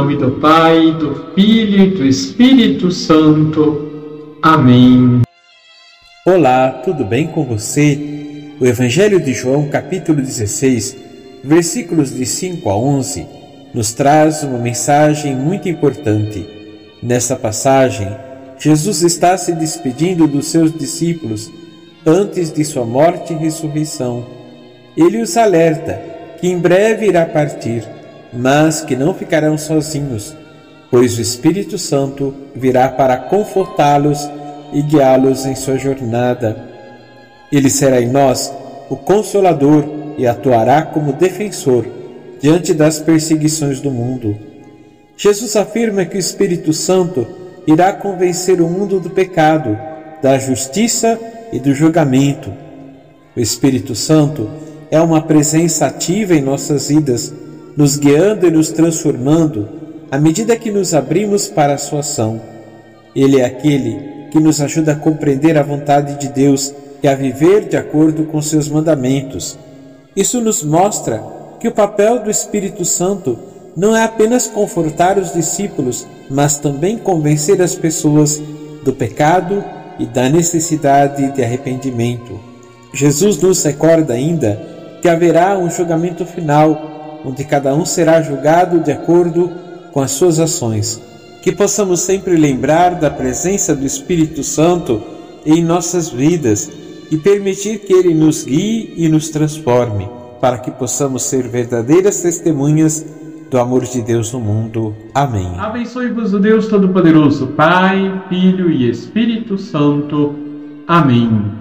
nome do Pai, do Filho e do Espírito Santo. Amém. Olá, tudo bem com você? O Evangelho de João, capítulo 16, versículos de 5 a 11, nos traz uma mensagem muito importante. Nessa passagem, Jesus está se despedindo dos seus discípulos antes de sua morte e ressurreição. Ele os alerta que em breve irá partir, mas que não ficarão sozinhos, pois o Espírito Santo virá para confortá-los e guiá-los em sua jornada. Ele será em nós o consolador e atuará como defensor diante das perseguições do mundo. Jesus afirma que o Espírito Santo irá convencer o mundo do pecado, da justiça e do julgamento. O Espírito Santo é uma presença ativa em nossas vidas, nos guiando e nos transformando à medida que nos abrimos para a sua ação. Ele é aquele que nos ajuda a compreender a vontade de Deus e a viver de acordo com seus mandamentos. Isso nos mostra que o papel do Espírito Santo não é apenas confortar os discípulos, mas também convencer as pessoas do pecado e da necessidade de arrependimento. Jesus nos recorda ainda que haverá um julgamento final, onde cada um será julgado de acordo com as suas ações. Que possamos sempre lembrar da presença do Espírito Santo em nossas vidas e permitir que ele nos guie e nos transforme, para que possamos ser verdadeiras testemunhas do amor de Deus no mundo. Amém. Abençoe-vos o Deus Todo-Poderoso, Pai, Filho e Espírito Santo. Amém.